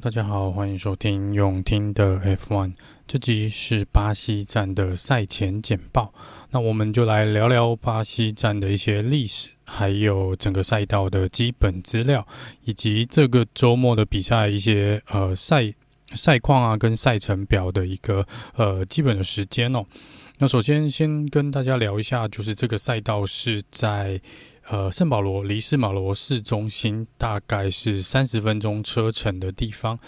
大家好，欢迎收听永听的 F1。这集是巴西站的赛前简报。那我们就来聊聊巴西站的一些历史，还有整个赛道的基本资料，以及这个周末的比赛一些呃赛赛况啊，跟赛程表的一个呃基本的时间哦。那首先先跟大家聊一下，就是这个赛道是在。呃，圣保罗离圣保罗市中心大概是三十分钟车程的地方。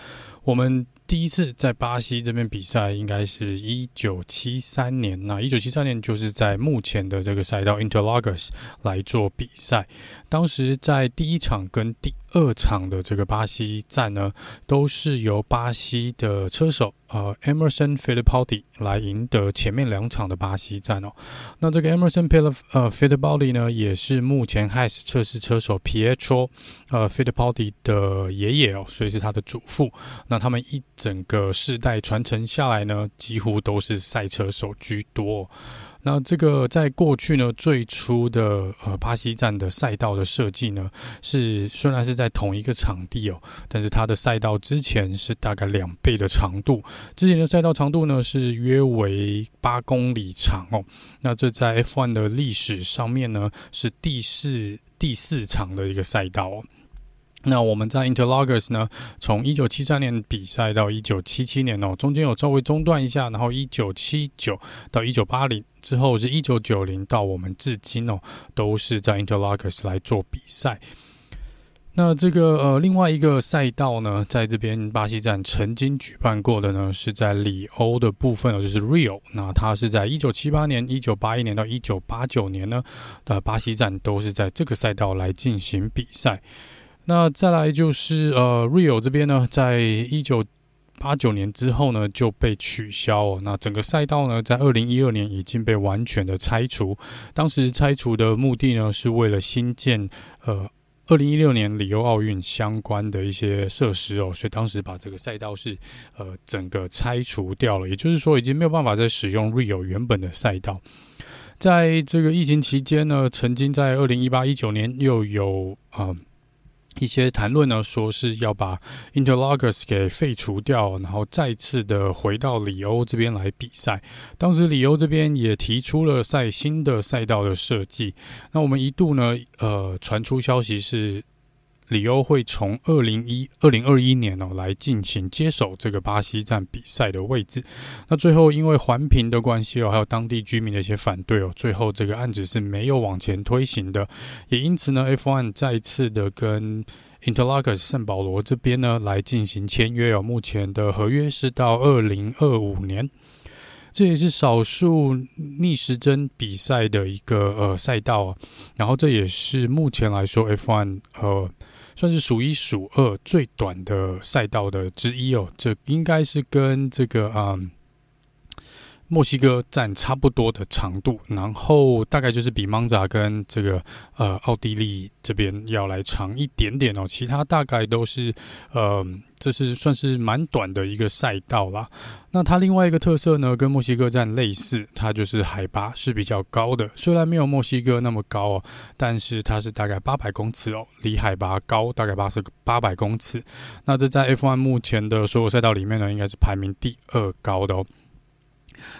我们第一次在巴西这边比赛，应该是一九七三年。那一九七三年就是在目前的这个赛道 Interlagos 来做比赛。当时在第一场跟第二场的这个巴西站呢，都是由巴西的车手呃 Emerson Fittipaldi 来赢得前面两场的巴西站哦。那这个 Emerson 呃 Fittipaldi 呢，也是目前 Has 测试车手 Pietro 呃 Fittipaldi 的爷爷哦，所以是他的祖父。那他们一整个世代传承下来呢，几乎都是赛车手居多。那这个在过去呢，最初的呃巴西站的赛道的设计呢，是虽然是在同一个场地哦，但是它的赛道之前是大概两倍的长度。之前的赛道长度呢是约为八公里长哦。那这在 F1 的历史上面呢，是第四第四长的一个赛道哦。那我们在 Interlagos 呢，从一九七三年比赛到一九七七年哦，中间有稍微中断一下，然后一九七九到一九八零之后是一九九零到我们至今哦，都是在 Interlagos 来做比赛。那这个呃另外一个赛道呢，在这边巴西站曾经举办过的呢，是在里欧的部分哦，就是 Rio。那它是在一九七八年、一九八一年到一九八九年呢，的巴西站都是在这个赛道来进行比赛。那再来就是呃，Rio 这边呢，在一九八九年之后呢就被取消哦。那整个赛道呢，在二零一二年已经被完全的拆除。当时拆除的目的呢，是为了新建呃二零一六年里欧奥运相关的一些设施哦，所以当时把这个赛道是呃整个拆除掉了。也就是说，已经没有办法再使用 Rio 原本的赛道。在这个疫情期间呢，曾经在二零一八一九年又有啊。一些谈论呢，说是要把 Interlagos 给废除掉，然后再次的回到里欧这边来比赛。当时里欧这边也提出了赛新的赛道的设计。那我们一度呢，呃，传出消息是。里欧会从二零一二零二一年哦来进行接手这个巴西站比赛的位置，那最后因为环评的关系哦，还有当地居民的一些反对哦，最后这个案子是没有往前推行的。也因此呢，F1 再次的跟 Interlagos 圣保罗这边呢来进行签约哦，目前的合约是到二零二五年，这也是少数逆时针比赛的一个呃赛道啊。然后这也是目前来说 F1 呃。算是数一数二最短的赛道的之一哦，这应该是跟这个啊、嗯、墨西哥站差不多的长度，然后大概就是比蒙扎跟这个呃奥地利这边要来长一点点哦，其他大概都是呃。这是算是蛮短的一个赛道啦。那它另外一个特色呢，跟墨西哥站类似，它就是海拔是比较高的。虽然没有墨西哥那么高哦，但是它是大概八百公尺哦，离海拔高大概八十八百公尺。那这在 F1 目前的所有赛道里面呢，应该是排名第二高的哦。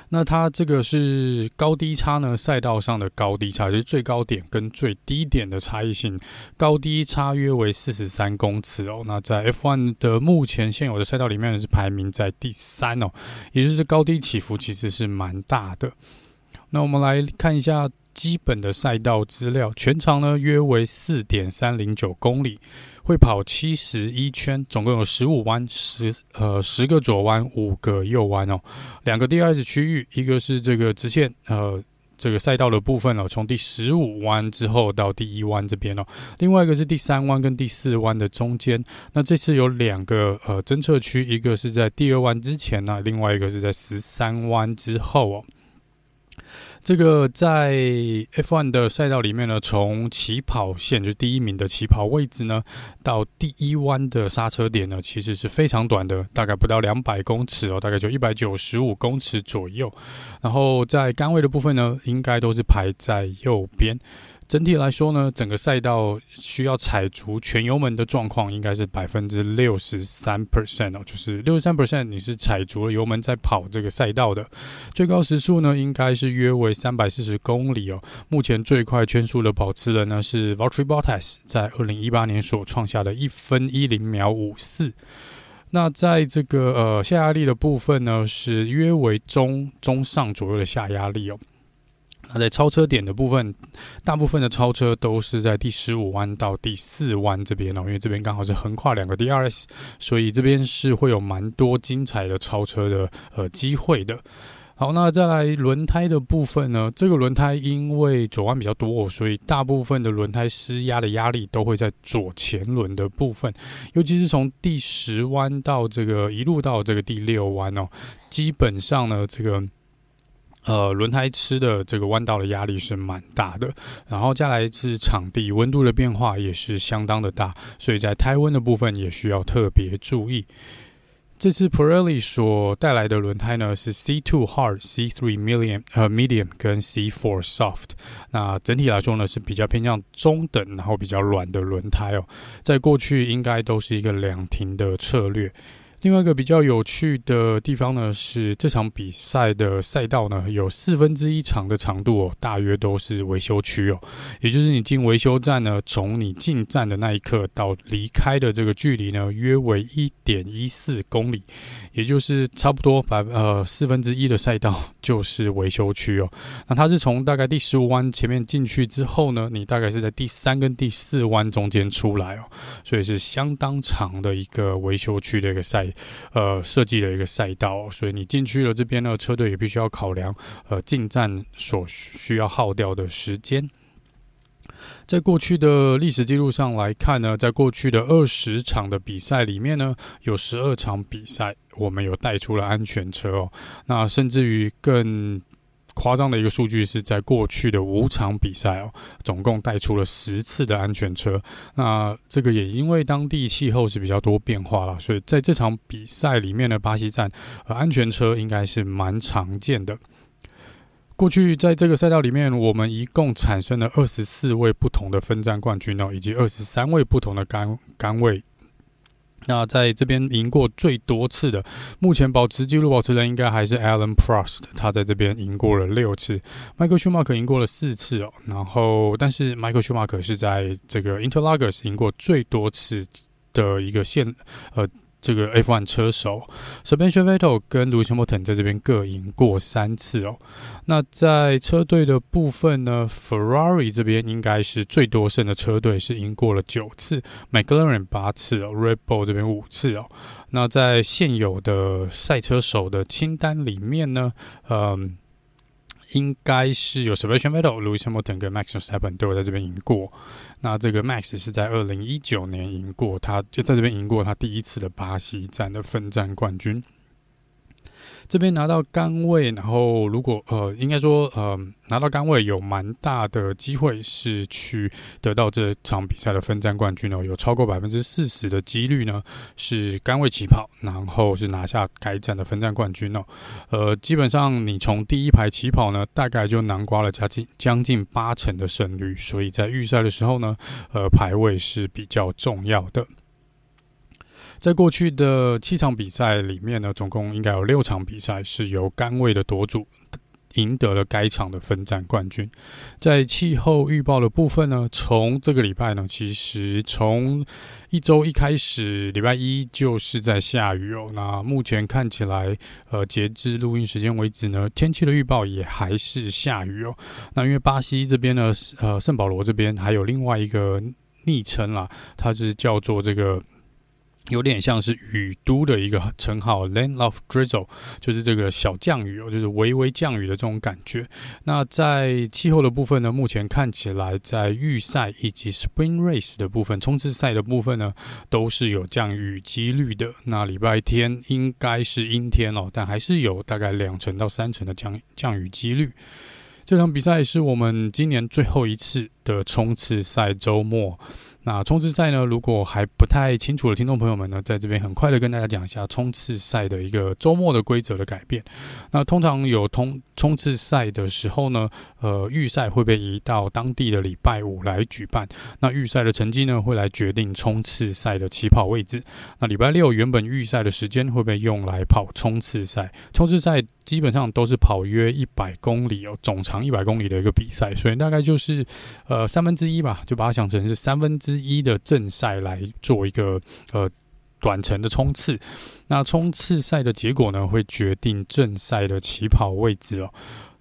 那它这个是高低差呢？赛道上的高低差就是最高点跟最低点的差异性，高低差约为四十三公尺哦。那在 F1 的目前现有的赛道里面呢，是排名在第三哦，也就是高低起伏其实是蛮大的。那我们来看一下基本的赛道资料，全长呢约为四点三零九公里。会跑七十一圈，总共有十五弯，十呃十个左弯，五个右弯哦。两个 DRS 区域，一个是这个直线呃这个赛道的部分哦，从第十五弯之后到第一弯这边哦。另外一个是第三弯跟第四弯的中间。那这次有两个呃侦测区，一个是在第二弯之前呢，另外一个是在十三弯之后哦。这个在 F1 的赛道里面呢，从起跑线就第一名的起跑位置呢，到第一弯的刹车点呢，其实是非常短的，大概不到两百公尺哦，大概就一百九十五公尺左右。然后在杆位的部分呢，应该都是排在右边。整体来说呢，整个赛道需要踩足全油门的状况应该是百分之六十三 percent 哦，就是六十三 percent 你是踩足了油门在跑这个赛道的。最高时速呢，应该是约为三百四十公里哦。目前最快圈速的保持人呢是 Valtteri Bottas，在二零一八年所创下的一分一零秒五四。那在这个呃下压力的部分呢，是约为中中上左右的下压力哦。那在超车点的部分，大部分的超车都是在第十五弯到第四弯这边哦，因为这边刚好是横跨两个 DRS，所以这边是会有蛮多精彩的超车的呃机会的。好，那再来轮胎的部分呢？这个轮胎因为左弯比较多，所以大部分的轮胎施压的压力都会在左前轮的部分，尤其是从第十弯到这个一路到这个第六弯哦，基本上呢这个。呃，轮胎吃的这个弯道的压力是蛮大的，然后再来是场地温度的变化也是相当的大，所以在胎温的部分也需要特别注意。这次 Pirelli 所带来的轮胎呢是 C2 Hard、C3 Medium 呃 Medium 跟 C4 Soft，那整体来说呢是比较偏向中等，然后比较软的轮胎哦，在过去应该都是一个两停的策略。另外一个比较有趣的地方呢，是这场比赛的赛道呢，有四分之一长的长度哦，大约都是维修区哦，也就是你进维修站呢，从你进站的那一刻到离开的这个距离呢，约为一点一四公里，也就是差不多百呃四分之一的赛道就是维修区哦。那它是从大概第十五弯前面进去之后呢，你大概是在第三跟第四弯中间出来哦，所以是相当长的一个维修区的一个赛。呃，设计的一个赛道，所以你进去了这边呢，车队也必须要考量呃进站所需要耗掉的时间。在过去的历史记录上来看呢，在过去的二十场的比赛里面呢，有十二场比赛我们有带出了安全车哦，那甚至于更。夸张的一个数据是在过去的五场比赛哦，总共带出了十次的安全车。那这个也因为当地气候是比较多变化了，所以在这场比赛里面呢，巴西站安全车应该是蛮常见的。过去在这个赛道里面，我们一共产生了二十四位不同的分站冠军哦，以及二十三位不同的杆杆位。那在这边赢过最多次的，目前保持纪录保持人应该还是 Alan Prost，他在这边赢过了六次，Michael Schumacher 赢过了四次哦。然后，但是 Michael Schumacher 是在这个 Interlagos 赢过最多次的一个线，呃。这个 F1 车手 Sebastian Vettel 跟 Lewis Hamilton 在这边各赢过三次哦。那在车队的部分呢，Ferrari 这边应该是最多胜的车队，是赢过了九次，McLaren 八次哦，Red Bull 这边五次哦。那在现有的赛车手的清单里面呢，嗯。应该是有 Sebastian Vettel、Lewis Hamilton 跟 Max Verstappen 都有在这边赢过。那这个 Max 是在二零一九年赢过，他就在这边赢过他第一次的巴西站的分战冠军。这边拿到杆位，然后如果呃，应该说呃，拿到杆位有蛮大的机会是去得到这场比赛的分站冠军哦，有超过百分之四十的几率呢是杆位起跑，然后是拿下该站的分站冠军哦。呃，基本上你从第一排起跑呢，大概就囊括了将近将近八成的胜率，所以在预赛的时候呢，呃，排位是比较重要的。在过去的七场比赛里面呢，总共应该有六场比赛是由甘位的夺主赢得了该场的分站冠军。在气候预报的部分呢，从这个礼拜呢，其实从一周一开始，礼拜一就是在下雨哦。那目前看起来，呃，截至录音时间为止呢，天气的预报也还是下雨哦。那因为巴西这边呢，呃，圣保罗这边还有另外一个昵称啦，它是叫做这个。有点像是雨都的一个称号，Land of Drizzle，就是这个小降雨哦，就是微微降雨的这种感觉。那在气候的部分呢，目前看起来在预赛以及 Spring Race 的部分，冲刺赛的部分呢，都是有降雨几率的。那礼拜天应该是阴天哦，但还是有大概两成到三成的降降雨几率。这场比赛是我们今年最后一次的冲刺赛周末。那冲刺赛呢，如果还不太清楚的听众朋友们呢，在这边很快的跟大家讲一下冲刺赛的一个周末的规则的改变。那通常有通冲刺赛的时候呢，呃，预赛会被移到当地的礼拜五来举办。那预赛的成绩呢，会来决定冲刺赛的起跑位置。那礼拜六原本预赛的时间会被用来跑冲刺赛。冲刺赛基本上都是跑约一百公里哦，总长一百公里的一个比赛，所以大概就是呃三分之一吧，就把它想成是三分之一的正赛来做一个呃短程的冲刺。那冲刺赛的结果呢，会决定正赛的起跑位置哦。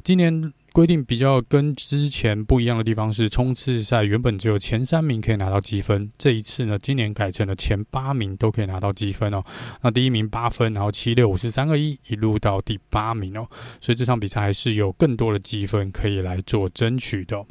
今年。规定比较跟之前不一样的地方是，冲刺赛原本只有前三名可以拿到积分，这一次呢，今年改成了前八名都可以拿到积分哦。那第一名八分，然后七六五四三二一，一路到第八名哦。所以这场比赛还是有更多的积分可以来做争取的。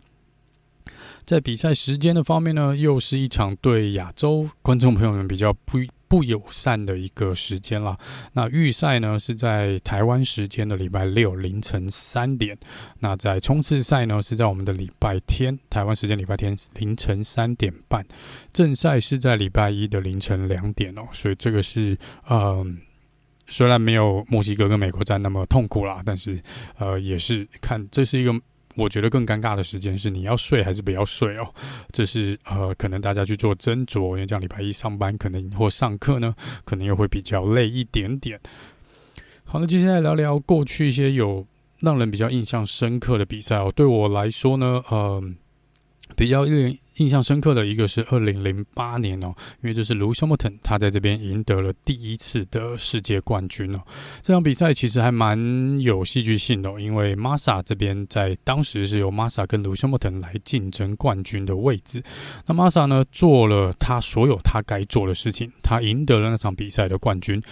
在比赛时间的方面呢，又是一场对亚洲观众朋友们比较不。不友善的一个时间了。那预赛呢是在台湾时间的礼拜六凌晨三点。那在冲刺赛呢是在我们的礼拜天，台湾时间礼拜天凌晨三点半。正赛是在礼拜一的凌晨两点哦。所以这个是呃，虽然没有墨西哥跟美国站那么痛苦啦，但是呃也是看这是一个。我觉得更尴尬的时间是你要睡还是不要睡哦？这是呃，可能大家去做斟酌，因为这样礼拜一上班可能或上课呢，可能又会比较累一点点。好，那接下来聊聊过去一些有让人比较印象深刻的比赛哦。对我来说呢，呃，比较令人。印象深刻的一个是二零零八年哦，因为这是 Lewis Hamilton 他在这边赢得了第一次的世界冠军哦。这场比赛其实还蛮有戏剧性的，因为 Massa 这边在当时是由 Massa 跟 Lewis Hamilton 来竞争冠军的位置。那 Massa 呢，做了他所有他该做的事情，他赢得了那场比赛的冠军。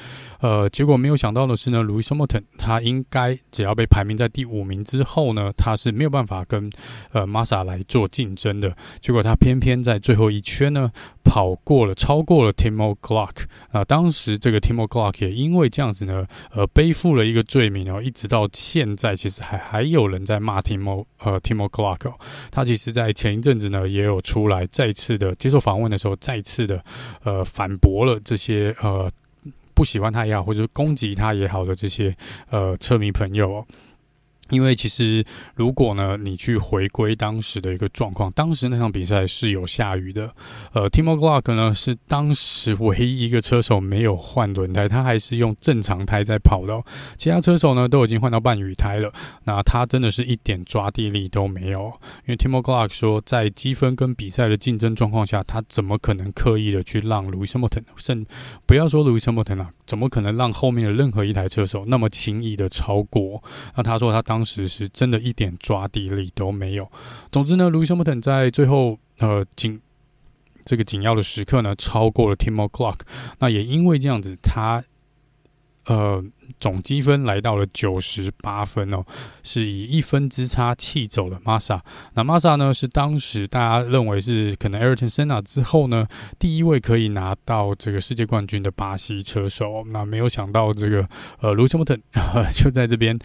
呃，结果没有想到的是呢，Lewis Hamilton 他应该只要被排名在第五名之后呢，他是没有办法跟呃 Massa 来做竞争的。结果他。他偏偏在最后一圈呢，跑过了，超过了 Timo Glock 啊！当时这个 Timo Glock 也因为这样子呢，呃，背负了一个罪名哦。一直到现在，其实还还有人在骂 Timo 呃 Timo Glock 哦。他其实，在前一阵子呢，也有出来再次的接受访问的时候，再次的呃反驳了这些呃不喜欢他也好，或者是攻击他也好的这些呃车迷朋友哦。因为其实，如果呢，你去回归当时的一个状况，当时那场比赛是有下雨的。呃，Timo Glock 呢是当时唯一一个车手没有换轮胎，他还是用正常胎在跑的哦。其他车手呢都已经换到半雨胎了，那他真的是一点抓地力都没有。因为 Timo Glock 说，在积分跟比赛的竞争状况下，他怎么可能刻意的去让 Lewis Hamilton，甚不要说 Lewis Hamilton 啊，怎么可能让后面的任何一台车手那么轻易的超过？那他说他当。时是真的一点抓地力都没有。总之呢，Lewis Hamilton 在最后呃紧这个紧要的时刻呢，超过了 Timo clock。那也因为这样子，他呃总积分来到了九十八分哦，是以一分之差气走了 Massa。那 Massa 呢，是当时大家认为是可能 Ayrton Sena 之后呢，第一位可以拿到这个世界冠军的巴西车手。那没有想到这个呃 Lewis Hamilton 就在这边。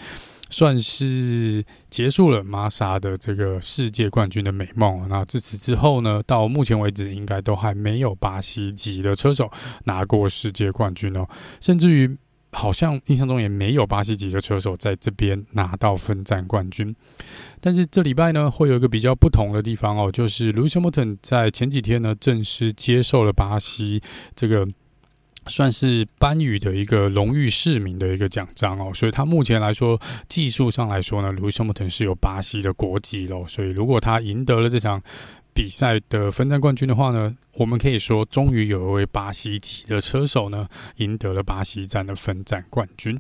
算是结束了玛莎的这个世界冠军的美梦。那自此之后呢，到目前为止，应该都还没有巴西籍的车手拿过世界冠军哦。甚至于，好像印象中也没有巴西籍的车手在这边拿到分站冠军。但是这礼拜呢，会有一个比较不同的地方哦，就是 Lewis Hamilton 在前几天呢，正式接受了巴西这个。算是颁予的一个荣誉市民的一个奖章哦，所以他目前来说，技术上来说呢，Lewis Hamilton 是有巴西的国籍喽。所以如果他赢得了这场比赛的分站冠军的话呢，我们可以说，终于有一位巴西籍的车手呢，赢得了巴西站的分站冠军。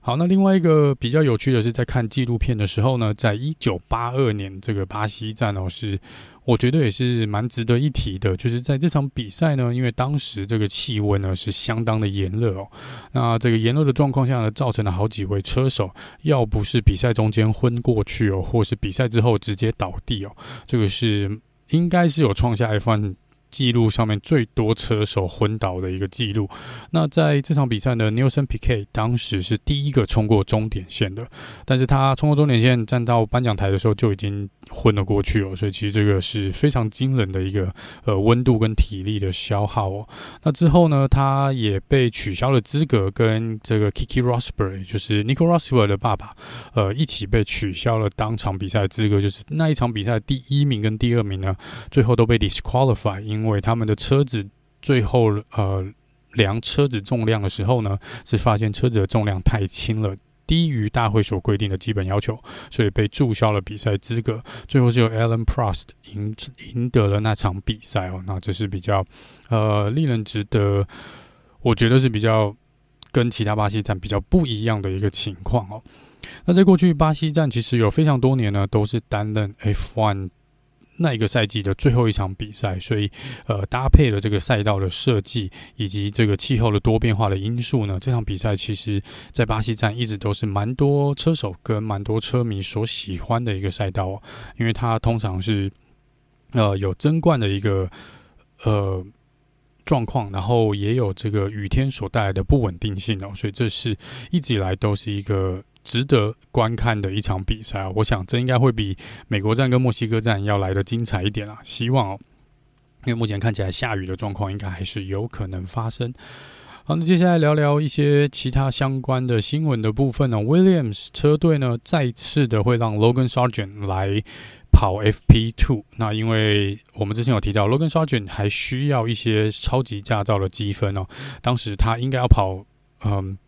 好，那另外一个比较有趣的是，在看纪录片的时候呢，在一九八二年这个巴西站哦，是我觉得也是蛮值得一提的。就是在这场比赛呢，因为当时这个气温呢是相当的炎热哦，那这个炎热的状况下呢，造成了好几位车手要不是比赛中间昏过去哦，或是比赛之后直接倒地哦，这个是应该是有创下 F1。记录上面最多车手昏倒的一个记录。那在这场比赛呢，Nelson PK 当时是第一个冲过终点线的，但是他冲过终点线站到颁奖台的时候就已经混了过去哦，所以其实这个是非常惊人的一个呃温度跟体力的消耗哦。那之后呢，他也被取消了资格，跟这个 Kiki Rosberg，就是 Nico Rosberg 的爸爸，呃，一起被取消了当场比赛的资格。就是那一场比赛第一名跟第二名呢，最后都被 disqualify，因为他们的车子最后呃量车子重量的时候呢，是发现车子的重量太轻了。低于大会所规定的基本要求，所以被注销了比赛资格。最后只有 Alan Prost 赢赢得了那场比赛哦。那这是比较呃令人值得，我觉得是比较跟其他巴西站比较不一样的一个情况哦。那在过去巴西站其实有非常多年呢，都是担任 F1。那一个赛季的最后一场比赛，所以呃，搭配了这个赛道的设计以及这个气候的多变化的因素呢，这场比赛其实，在巴西站一直都是蛮多车手跟蛮多车迷所喜欢的一个赛道哦，因为它通常是呃有争冠的一个呃状况，然后也有这个雨天所带来的不稳定性哦，所以这是一直以来都是一个。值得观看的一场比赛啊！我想这应该会比美国站跟墨西哥站要来得精彩一点啊！希望哦，因为目前看起来下雨的状况应该还是有可能发生。好，那接下来聊聊一些其他相关的新闻的部分呢。Williams 车队呢再次的会让 Logan Sargent 来跑 FP2。那因为我们之前有提到，Logan Sargent 还需要一些超级驾照的积分哦。当时他应该要跑，嗯。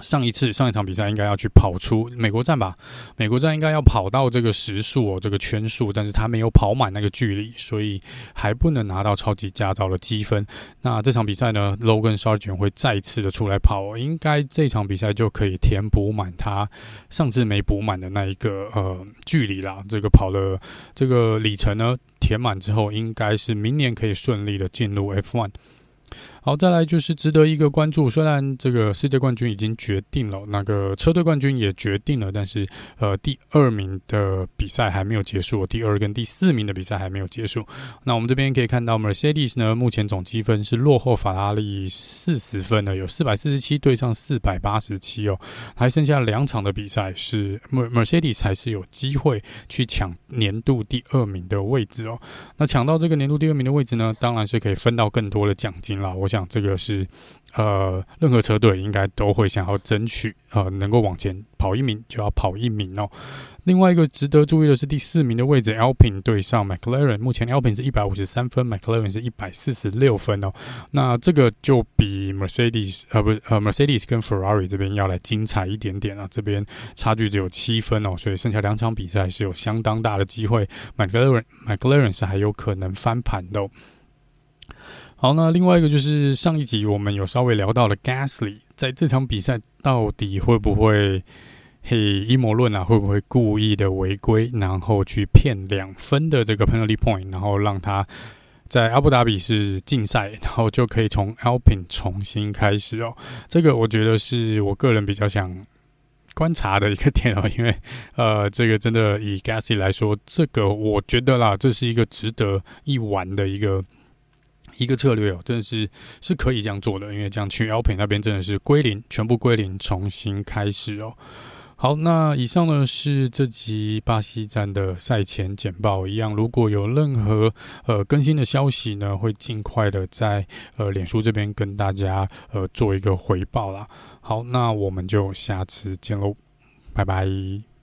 上一次上一场比赛应该要去跑出美国站吧？美国站应该要跑到这个时速哦，这个圈数，但是他没有跑满那个距离，所以还不能拿到超级驾照的积分。那这场比赛呢，Logan Sargent 会再次的出来跑，应该这场比赛就可以填补满他上次没补满的那一个呃距离啦。这个跑了这个里程呢，填满之后，应该是明年可以顺利的进入 F1。好，再来就是值得一个关注。虽然这个世界冠军已经决定了，那个车队冠军也决定了，但是呃，第二名的比赛还没有结束，第二跟第四名的比赛还没有结束。那我们这边可以看到，Mercedes 呢，目前总积分是落后法拉利四十分的，有四百四十七对上四百八十七哦，还剩下两场的比赛是 Mercedes 还是有机会去抢年度第二名的位置哦。那抢到这个年度第二名的位置呢，当然是可以分到更多的奖金了。我想。讲这个是，呃，任何车队应该都会想要争取，呃，能够往前跑一名就要跑一名哦。另外一个值得注意的是第四名的位置，Alpine 对上 McLaren，目前 Alpine 是一百五十三分，McLaren 是一百四十六分哦。那这个就比 Mercedes 呃不呃 Mercedes 跟 Ferrari 这边要来精彩一点点啊，这边差距只有七分哦，所以剩下两场比赛是有相当大的机会，McLaren McLaren 是还有可能翻盘的哦。好，那另外一个就是上一集我们有稍微聊到了 Gasly，在这场比赛到底会不会嘿阴谋论啊？会不会故意的违规，然后去骗两分的这个 penalty point，然后让他在阿布达比是禁赛，然后就可以从 Alpin 重新开始哦。这个我觉得是我个人比较想观察的一个点哦，因为呃，这个真的以 Gasly 来说，这个我觉得啦，这是一个值得一玩的一个。一个策略哦，真的是是可以这样做的，因为这样去 LPL 那边真的是归零，全部归零，重新开始哦。好，那以上呢是这集巴西站的赛前简报一样，如果有任何呃更新的消息呢，会尽快的在呃脸书这边跟大家呃做一个回报啦。好，那我们就下次见喽，拜拜。